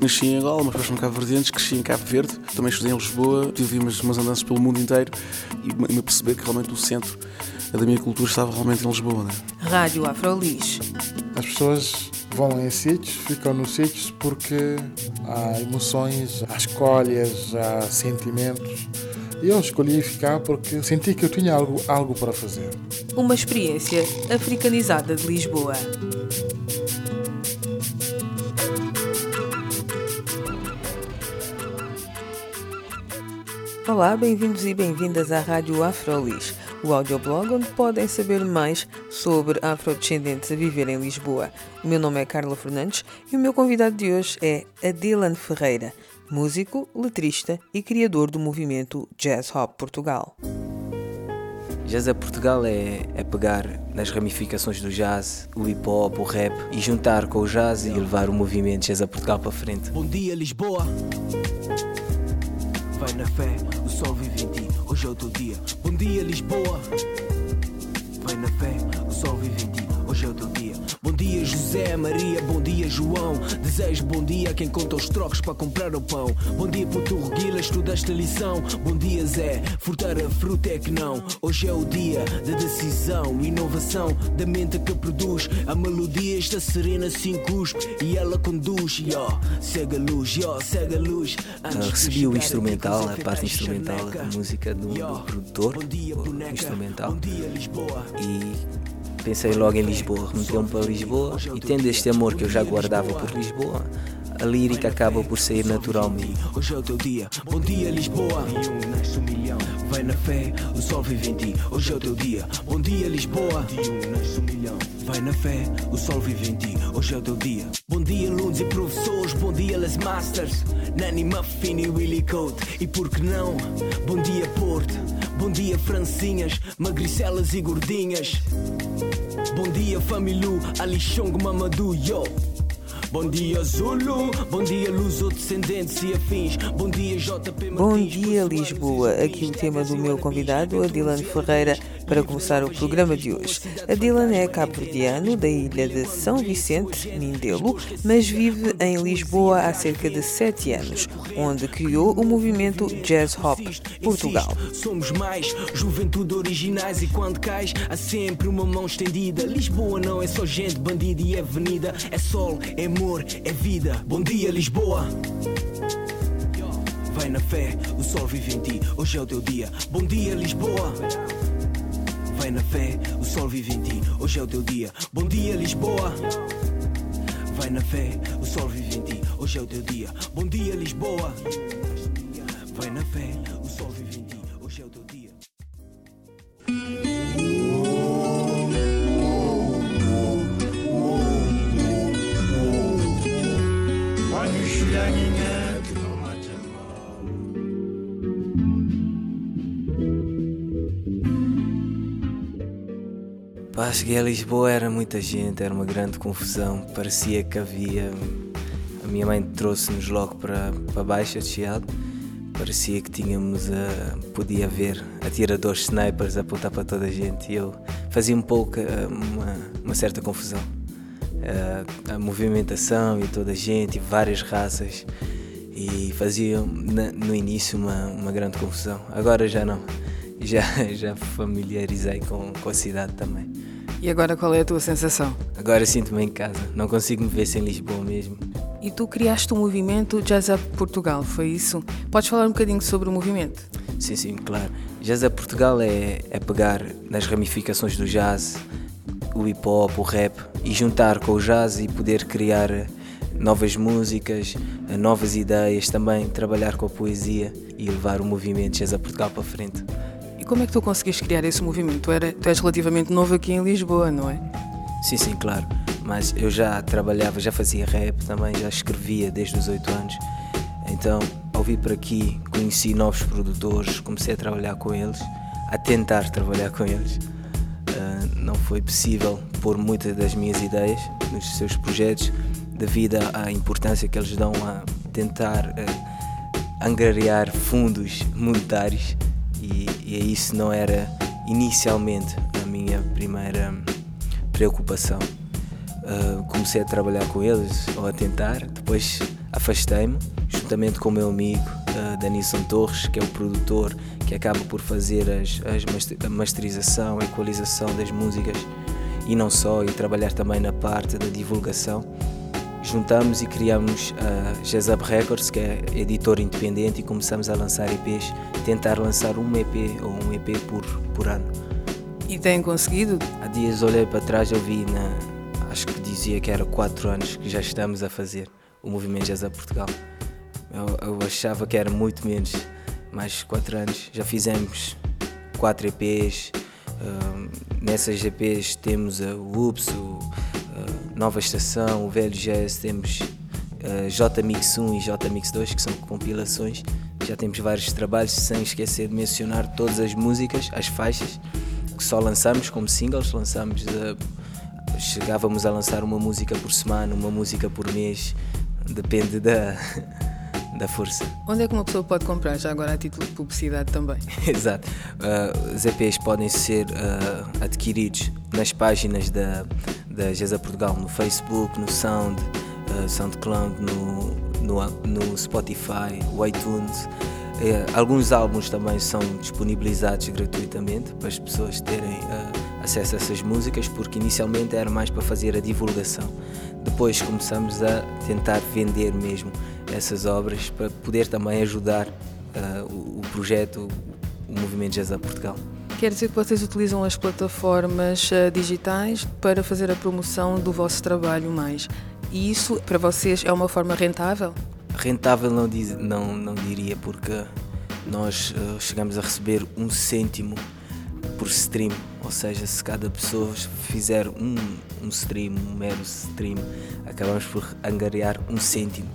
Nasci em Angola, mas depois Cabo Verdeentes, cresci em Cabo Verde, também estudei em Lisboa, tive umas, umas andanças pelo mundo inteiro e me perceber que realmente o centro da minha cultura estava realmente em Lisboa. Né? Rádio Afrolis. As pessoas vão em sítios, ficam nos sítios porque há emoções, há escolhas, há sentimentos. E eu escolhi ficar porque senti que eu tinha algo, algo para fazer. Uma experiência africanizada de Lisboa. Olá, bem-vindos e bem-vindas à Rádio Afrolis, o audioblog onde podem saber mais sobre afrodescendentes a viver em Lisboa. O meu nome é Carla Fernandes e o meu convidado de hoje é Adilan Ferreira, músico, letrista e criador do movimento Jazz Hop Portugal. Jazz a Portugal é, é pegar nas ramificações do jazz, o hip hop, o rap e juntar com o jazz e levar o movimento Jazz a Portugal para frente. Bom dia, Lisboa! Vai na fé, o sol vive em ti, hoje é o teu dia. Bom dia, Lisboa. Vai na fé, o sol vive em ti, José, Maria, bom dia, João. Desejo bom dia a quem conta os trocos para comprar o pão. Bom dia, puto Reguila, estudaste a lição. Bom dia, Zé, furtar a fruta é que não. Hoje é o dia da decisão, inovação, da mente que produz. A melodia está serena, sem cuspe e ela conduz. Yo, segue a luz, yo, segue a luz. Eu recebi o instrumental, a parte instrumental da música do, do produtor, o instrumental. E pensei logo em Lisboa, remeteu-me para Lisboa e tendo este amor que eu já guardava por Lisboa, a lírica acaba por sair naturalmente. Hoje é o teu dia, bom dia Lisboa. Vai na fé, o sol vive em ti. Hoje é o teu dia, bom dia Lisboa. Vai na fé, o sol vive em ti. Hoje é o teu dia. Bom dia alunos e professores, bom dia Les Masters, Nani Muffin e Willy Code. E por que não? Bom dia Porto, bom dia Francinhas, magricelas e gordinhas. Bom dia Familu, Alixong Mamadou, yo. Bom dia Zulu, bom dia Luso descendentes e afins, bom dia JP Bom dia Lisboa, aqui o tema do meu convidado, Adilan Ferreira, para começar o programa de hoje. Adilan é cabo-verdiano da ilha de São Vicente, Mindelo, mas vive em Lisboa há cerca de sete anos, onde criou o movimento Jazz Hop Portugal. Somos mais juventude originais e quando cais há sempre uma mão estendida. Lisboa não é só gente bandida e avenida, é sol, é amor, é vida. Bom dia, Lisboa. Vai na fé, o sol vive em ti. Hoje é o teu dia. Bom dia, Lisboa. Vai na fé, o sol vive em ti. Hoje é o teu dia. Bom dia, Lisboa. Vai na fé, o sol vive em ti. Hoje é o teu dia. Bom dia, Lisboa. Vai na fé, o sol vive em ti. Cheguei a Lisboa, era muita gente, era uma grande confusão. Parecia que havia. A minha mãe trouxe-nos logo para, para baixo, de Chiado. Parecia que tínhamos a. podia ver atiradores snipers a apontar para toda a gente e eu fazia um pouco uma, uma certa confusão. A, a movimentação e toda a gente e várias raças e fazia no início uma, uma grande confusão. Agora já não. Já, já familiarizei com, com a cidade também. E agora qual é a tua sensação? Agora sinto-me em casa, não consigo me ver sem Lisboa mesmo. E tu criaste o um movimento Jazz Up Portugal, foi isso? Podes falar um bocadinho sobre o movimento? Sim, sim, claro. Jazz Up Portugal é, é pegar nas ramificações do jazz, o hip hop, o rap e juntar com o jazz e poder criar novas músicas, novas ideias, também trabalhar com a poesia e levar o movimento Jazz Up Portugal para frente. Como é que tu conseguiste criar esse movimento? Tu, era, tu és relativamente novo aqui em Lisboa, não é? Sim, sim, claro. Mas eu já trabalhava, já fazia rap também, já escrevia desde os 8 anos. Então, ao vir para aqui, conheci novos produtores, comecei a trabalhar com eles, a tentar trabalhar com eles. Uh, não foi possível pôr muitas das minhas ideias nos seus projetos, devido à importância que eles dão a tentar uh, angariar fundos monetários e, isso não era inicialmente a minha primeira preocupação. Uh, comecei a trabalhar com eles, ou a tentar, depois afastei-me, juntamente com o meu amigo uh, Danilson Torres, que é o produtor que acaba por fazer as, as a masterização, a equalização das músicas e não só, e trabalhar também na parte da divulgação. Juntamos e criamos a Jazab Records, que é editor independente, e começamos a lançar EPs, tentar lançar um EP ou um EP por, por ano. E têm conseguido? Há dias olhei para trás, eu vi na, acho que dizia que era 4 anos que já estamos a fazer o movimento Jazz a Portugal. Eu, eu, achava que era muito menos, mais 4 anos. Já fizemos 4 EPs. Uh, nessas EPs temos a UPS, o, a Nova Estação, o Velho Jazz, temos uh, J Mix 1 e J Mix 2, que são compilações. Já temos vários trabalhos, sem esquecer de mencionar todas as músicas, as faixas que só lançamos como singles, lançamos uh, chegávamos a lançar uma música por semana, uma música por mês, depende da, da força. Onde é que uma pessoa pode comprar, já agora a título de publicidade também? Exato. Uh, os EPs podem ser uh, adquiridos nas páginas da, da Gesa Portugal, no Facebook, no Sound, SoundCloud, no, no, no Spotify, o iTunes. Uh, alguns álbuns também são disponibilizados gratuitamente para as pessoas terem uh, acesso a essas músicas, porque inicialmente era mais para fazer a divulgação. Depois começamos a tentar vender mesmo essas obras para poder também ajudar uh, o, o, projeto, o Movimento Jazz a Portugal. Quer dizer que vocês utilizam as plataformas uh, digitais para fazer a promoção do vosso trabalho mais. E isso para vocês é uma forma rentável? Rentável não, diz, não, não diria, porque nós uh, chegamos a receber um cêntimo por stream, ou seja, se cada pessoa fizer um, um stream, um mero stream, acabamos por angariar um cêntimo.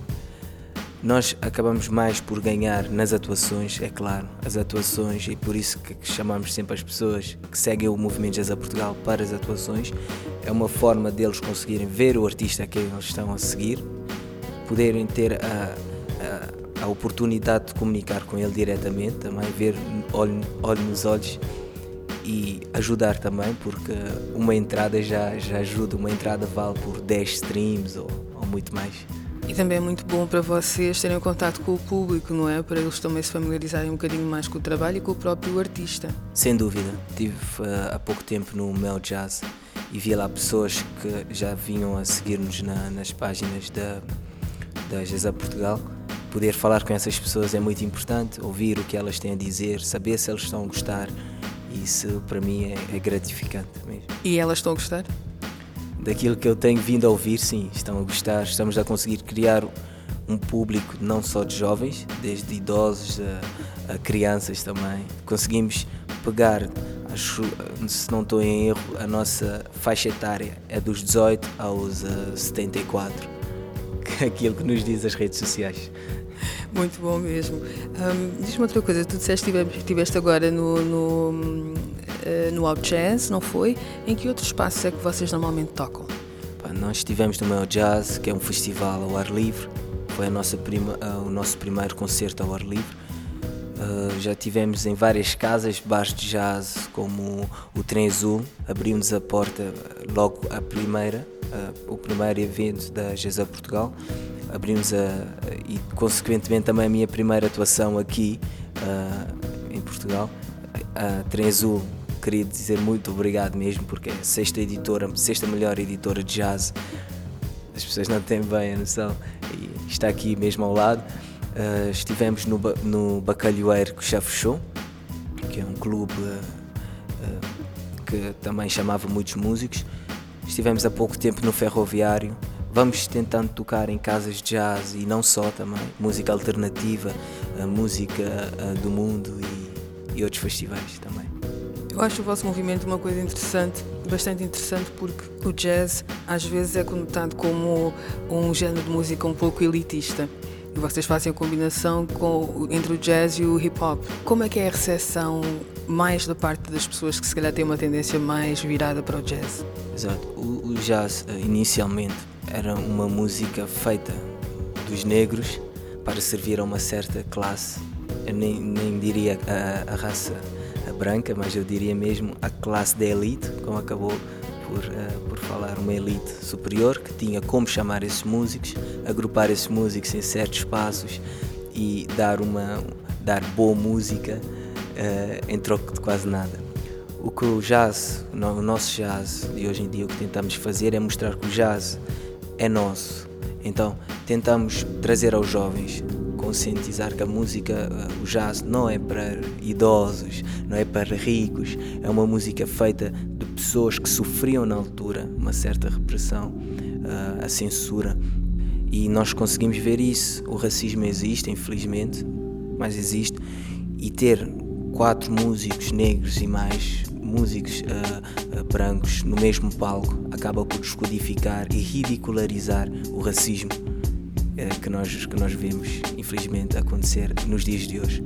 Nós acabamos mais por ganhar nas atuações, é claro, as atuações, e por isso que chamamos sempre as pessoas que seguem o movimento Jazz a Portugal para as atuações. É uma forma deles conseguirem ver o artista que eles estão a seguir, poderem ter a, a, a oportunidade de comunicar com ele diretamente, também ver olho, olho nos olhos e ajudar também, porque uma entrada já, já ajuda, uma entrada vale por 10 streams ou, ou muito mais. E também é muito bom para vocês terem contato com o público, não é? Para eles também se familiarizarem um bocadinho mais com o trabalho e com o próprio artista. Sem dúvida. Estive uh, há pouco tempo no Mel Jazz e vi lá pessoas que já vinham a seguir-nos na, nas páginas da, da Jazz Portugal. Poder falar com essas pessoas é muito importante, ouvir o que elas têm a dizer, saber se eles estão a gostar isso para mim é, é gratificante mesmo. E elas estão a gostar? Daquilo que eu tenho vindo a ouvir, sim, estão a gostar. Estamos a conseguir criar um público não só de jovens, desde idosos a, a crianças também. Conseguimos pegar, acho, se não estou em erro, a nossa faixa etária é dos 18 aos uh, 74, que é aquilo que nos diz as redes sociais. Muito bom mesmo. Um, Diz-me outra coisa, tu disseste que estiveste agora no, no, no Out Jazz, não foi? Em que outros espaços é que vocês normalmente tocam? nós estivemos no Mel Jazz, que é um festival ao ar livre. Foi a prima, o nosso primeiro concerto ao ar livre. Uh, já tivemos em várias casas, bares de jazz, como o Trem Azul, abriu-nos a porta logo a primeira, o primeiro evento da Jazz Portugal abrimos a, e consequentemente também a minha primeira atuação aqui uh, em Portugal. A Trem Azul queria dizer muito obrigado mesmo porque é a sexta editora, sexta melhor editora de jazz. As pessoas não têm bem a noção e está aqui mesmo ao lado. Uh, estivemos no, no Bacalhoeiro que já fechou, que é um clube uh, que também chamava muitos músicos. Estivemos há pouco tempo no Ferroviário, Vamos tentando tocar em casas de jazz e não só também, música alternativa, música do mundo e, e outros festivais também. Eu acho o vosso movimento uma coisa interessante, bastante interessante, porque o jazz às vezes é conotado como um género de música um pouco elitista. E vocês fazem a combinação com, entre o jazz e o hip hop. Como é que é a recepção mais da parte das pessoas que se calhar têm uma tendência mais virada para o jazz? Exato. O, o jazz, eh, inicialmente, era uma música feita dos negros para servir a uma certa classe. Eu nem, nem diria a, a raça branca, mas eu diria mesmo a classe da elite, como acabou por uh, por falar, uma elite superior que tinha como chamar esses músicos, agrupar esses músicos em certos espaços e dar, uma, dar boa música uh, em troco de quase nada. O que o jazz, o nosso jazz de hoje em dia, o que tentamos fazer é mostrar que o jazz é nosso. Então tentamos trazer aos jovens conscientizar que a música, eh, o jazz, não é para idosos, não é para ricos, é uma música feita de pessoas que sofriam na altura uma certa repressão, eh, a censura. E nós conseguimos ver isso. O racismo existe, infelizmente, mas existe. E ter quatro músicos negros e mais músicos uh, uh, brancos no mesmo palco acaba por descodificar e ridicularizar o racismo que, nós, que nós vemos, infelizmente, acontecer nos dias de hoje.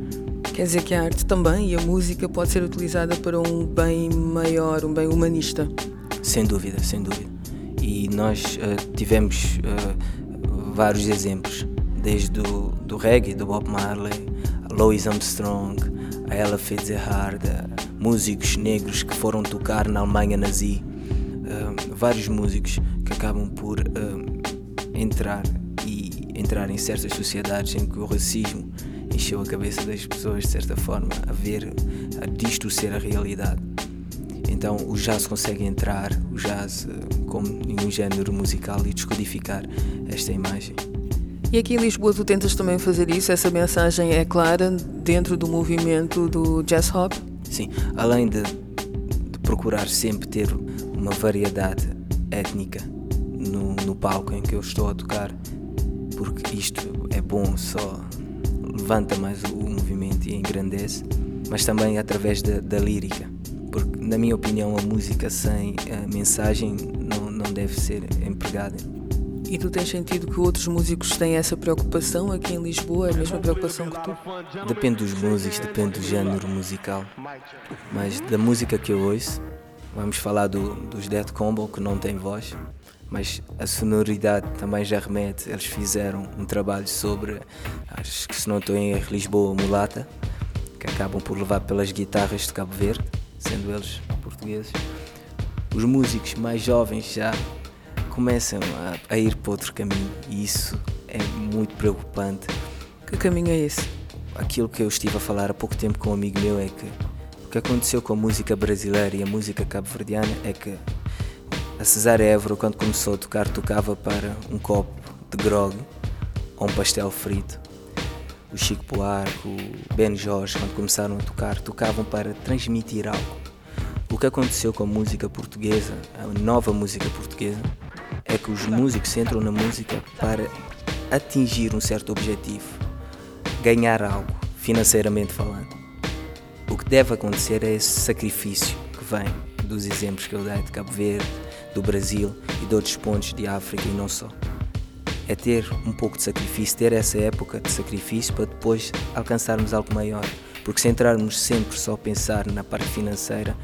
Quer dizer que a arte também e a música pode ser utilizada para um bem maior, um bem humanista? Sem dúvida, sem dúvida. E nós tivemos vários exemplos, desde do, do reggae, do Bob Marley, Louis Armstrong, a Ella Fitzgerald, músicos negros que foram tocar na Alemanha nazi, uh, vários músicos que acabam por uh, entrar entrar em certas sociedades em que o racismo encheu a cabeça das pessoas de certa forma a ver a disto ser a realidade. Então o jazz consegue entrar, o jazz uh, como nenhum género musical e descodificar esta imagem. E aqui em Lisboa tu tentas também fazer isso? Essa mensagem é clara dentro do movimento do jazz hop? Sim, além de, de procurar sempre ter uma variedade étnica no, no palco em que eu estou a tocar, porque isto é bom, só levanta mais o, movimento e engrandece, mas também através da, da lírica, porque na minha opinião a música sem a mensagem não, não deve ser empregada. E tu tens sentido que outros músicos têm essa preocupação aqui em Lisboa, a mesma preocupação que tu? Depende dos músicos, depende do género musical. Mas da música que eu ouço, vamos falar do, dos Dead Combo, que não tem voz, mas a sonoridade também já remete. Eles fizeram um trabalho sobre, acho que se não estou em erro, Lisboa Mulata, que acabam por levar pelas guitarras de Cabo Verde, sendo eles portugueses. Os músicos mais jovens já começam a, a ir para outro caminho e isso é muito preocupante. Que caminho é esse? Aquilo que eu estive a falar há pouco tempo com um amigo meu é que o que aconteceu com a música brasileira e a música cabo-verdiana é que a Cesária Évora, quando começou a tocar, tocava para um copo de grog ou um pastel frito. O Chico Buarque, o Ben Jorge, quando começaram a tocar, tocavam para transmitir algo. O que aconteceu com a música portuguesa, a nova música portuguesa, é que os músicos entram na música para atingir um certo objetivo, ganhar algo, financeiramente falando. O que deve acontecer é esse sacrifício que vem dos exemplos que eu dei de Cabo Verde, do Brasil e de outros pontos de África e não só. É ter um pouco de sacrifício, ter essa época de sacrifício para depois alcançarmos algo maior. Porque se entrarmos sempre só a pensar na parte financeira,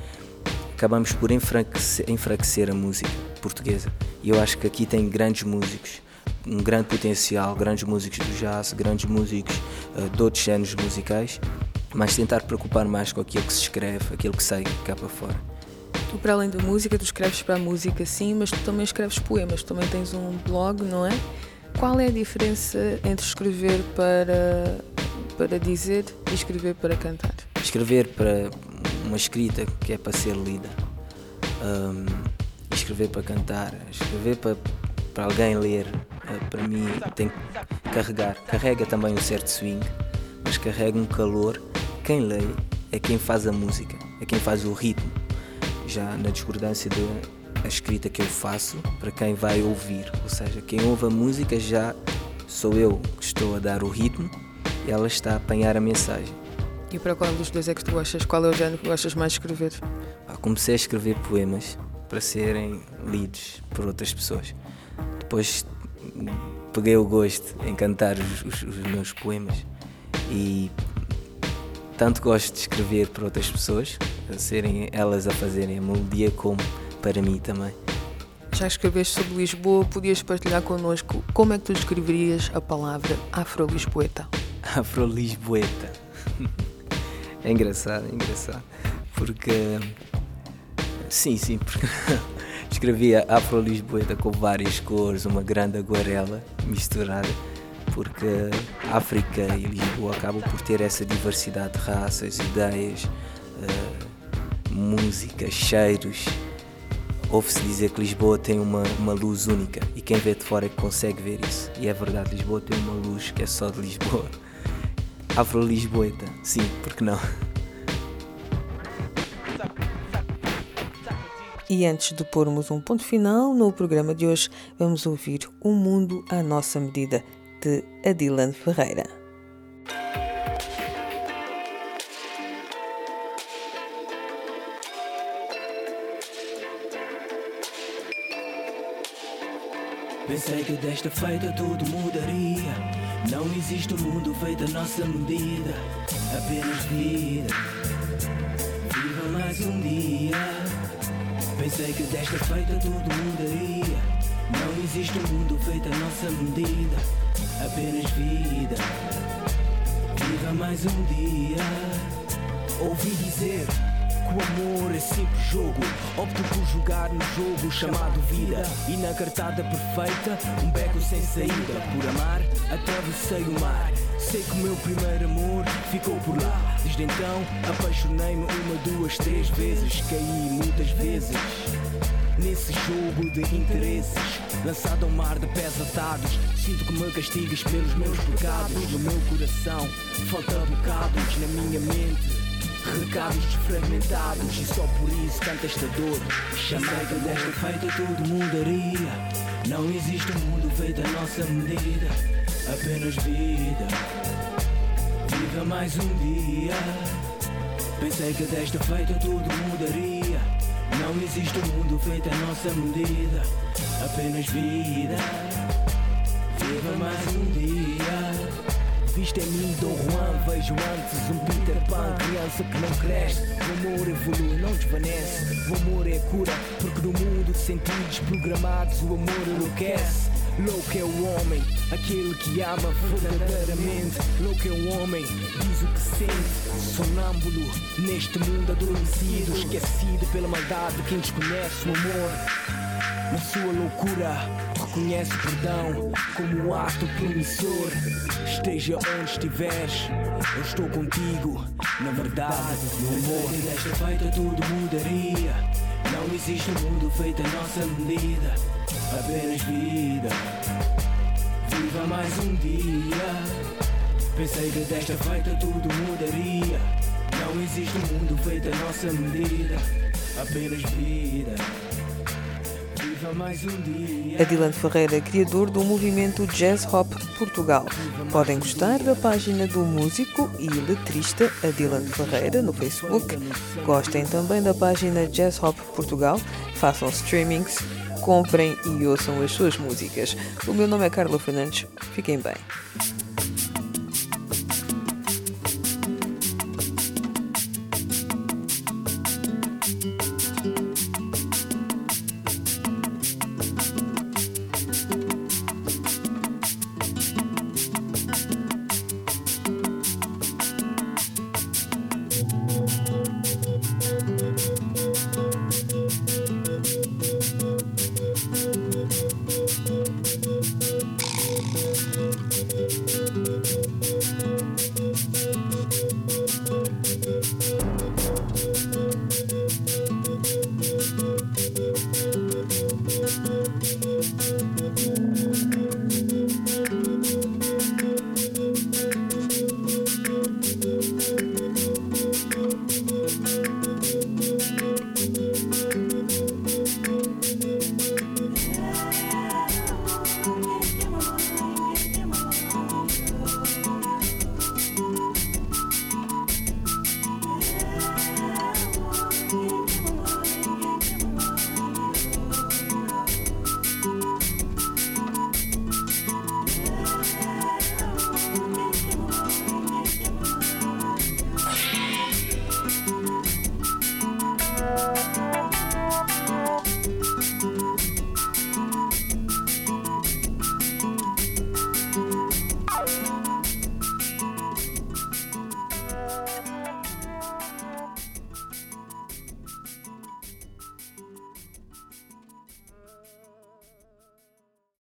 acabamos por enfraquecer, enfraquecer a música portuguesa. E eu acho que aqui tem grandes músicos, um grande potencial, grandes músicos do jazz, grandes músicos uh, de outros géneros musicais, mas tentar preocupar mais com aquilo que se escreve, aquilo que sai cá para fora. Tu, para além da música, tu escreves para a música, sim, mas tu também escreves poemas, tu também tens um blog, não é? Qual é a diferença entre escrever para, para dizer e escrever para cantar? Escrever para uma escrita que é para ser lida. Um, escrever para cantar, escrever para, para alguém ler, uh, para mim tem que carregar. Carrega também um certo swing, mas carrega um calor. Quem lê é quem faz a música, é quem faz o ritmo. Já na discordância da escrita que eu faço para quem vai ouvir, ou seja, quem ouve a música já sou eu que estou a dar o ritmo e ela está a apanhar a mensagem. E para qual dos dois é que tu achas? Qual é o género que gostas mais de escrever? Ah, comecei a escrever poemas para serem lidos por outras pessoas. Depois peguei o gosto em cantar os, os, os meus poemas e tanto gosto de escrever para outras pessoas, serem elas a fazerem a melodia, como para mim também. Já escreveste sobre Lisboa, podias partilhar connosco como é que tu descreverias a palavra afro-lisboeta? Afro-lisboeta. É engraçado, é engraçado. Porque. Sim, sim, porque. Escrevia Afro-Lisboeta com várias cores, uma grande aguarela misturada, porque África e Lisboa acabam por ter essa diversidade de raças, ideias, uh, música, cheiros. Ouve-se dizer que Lisboa tem uma, uma luz única e quem vê de fora é que consegue ver isso. E é verdade, Lisboa tem uma luz que é só de Lisboa. Afro-Lisboeta, sim, porque não? E antes de pormos um ponto final no programa de hoje, vamos ouvir O Mundo à Nossa Medida, de Adilan Ferreira. Pensei que desta feita tudo mudaria. Não existe um mundo feito à nossa medida, apenas vida. Viva mais um dia. Pensei que desta feita tudo mudaria. Não existe um mundo feito à nossa medida, apenas vida. Viva mais um dia. Ouvi dizer que o amor é simples jogo. Opto por jogar no jogo chamado vida. E na cartada perfeita, um beco sem saída. Por amar, atravessei o mar. Sei que o meu primeiro amor ficou por lá. Desde então, apaixonei-me uma, duas, três vezes. Caí muitas vezes. Nesse jogo de interesses, lançado ao mar de pés atados, sinto que me castigas pelos meus pecados. No meu coração, falta bocados na minha mente. Recados desfragmentados e só por isso canta esta dor. Chamei que desta feita tudo mudaria. Não existe um mundo feito à nossa medida. Apenas vida. Viva mais um dia. Pensei que desta feita tudo mudaria. Não existe um mundo feito à nossa medida. Apenas vida. Viva mais um dia Viste em mim Dom Juan, vejo antes um Peter Pan Criança que não cresce, o amor evolui, não desvanece O amor é cura, porque no mundo de sentidos programados O amor enlouquece Louco é o homem, aquele que ama verdadeiramente. Louco é o homem, diz o que sente. Sonâmbulo, neste mundo adormecido, esquecido pela maldade. Quem desconhece o amor, na sua loucura, reconhece o perdão como um ato promissor. Esteja onde estiveres, eu estou contigo. Na verdade, no amor, desta feita tudo mudaria. Não existe um mundo feito à nossa medida apenas vida. Viva mais um dia. Pensei que desta feita tudo mudaria. Não existe um mundo feito à nossa medida, apenas vida. Adilan Ferreira, criador do movimento Jazz Hop Portugal. Podem gostar da página do músico e letrista Adilan Ferreira no Facebook. Gostem também da página Jazz Hop Portugal. Façam streamings comprem e ouçam as suas músicas. O meu nome é Carla Fernandes. Fiquem bem.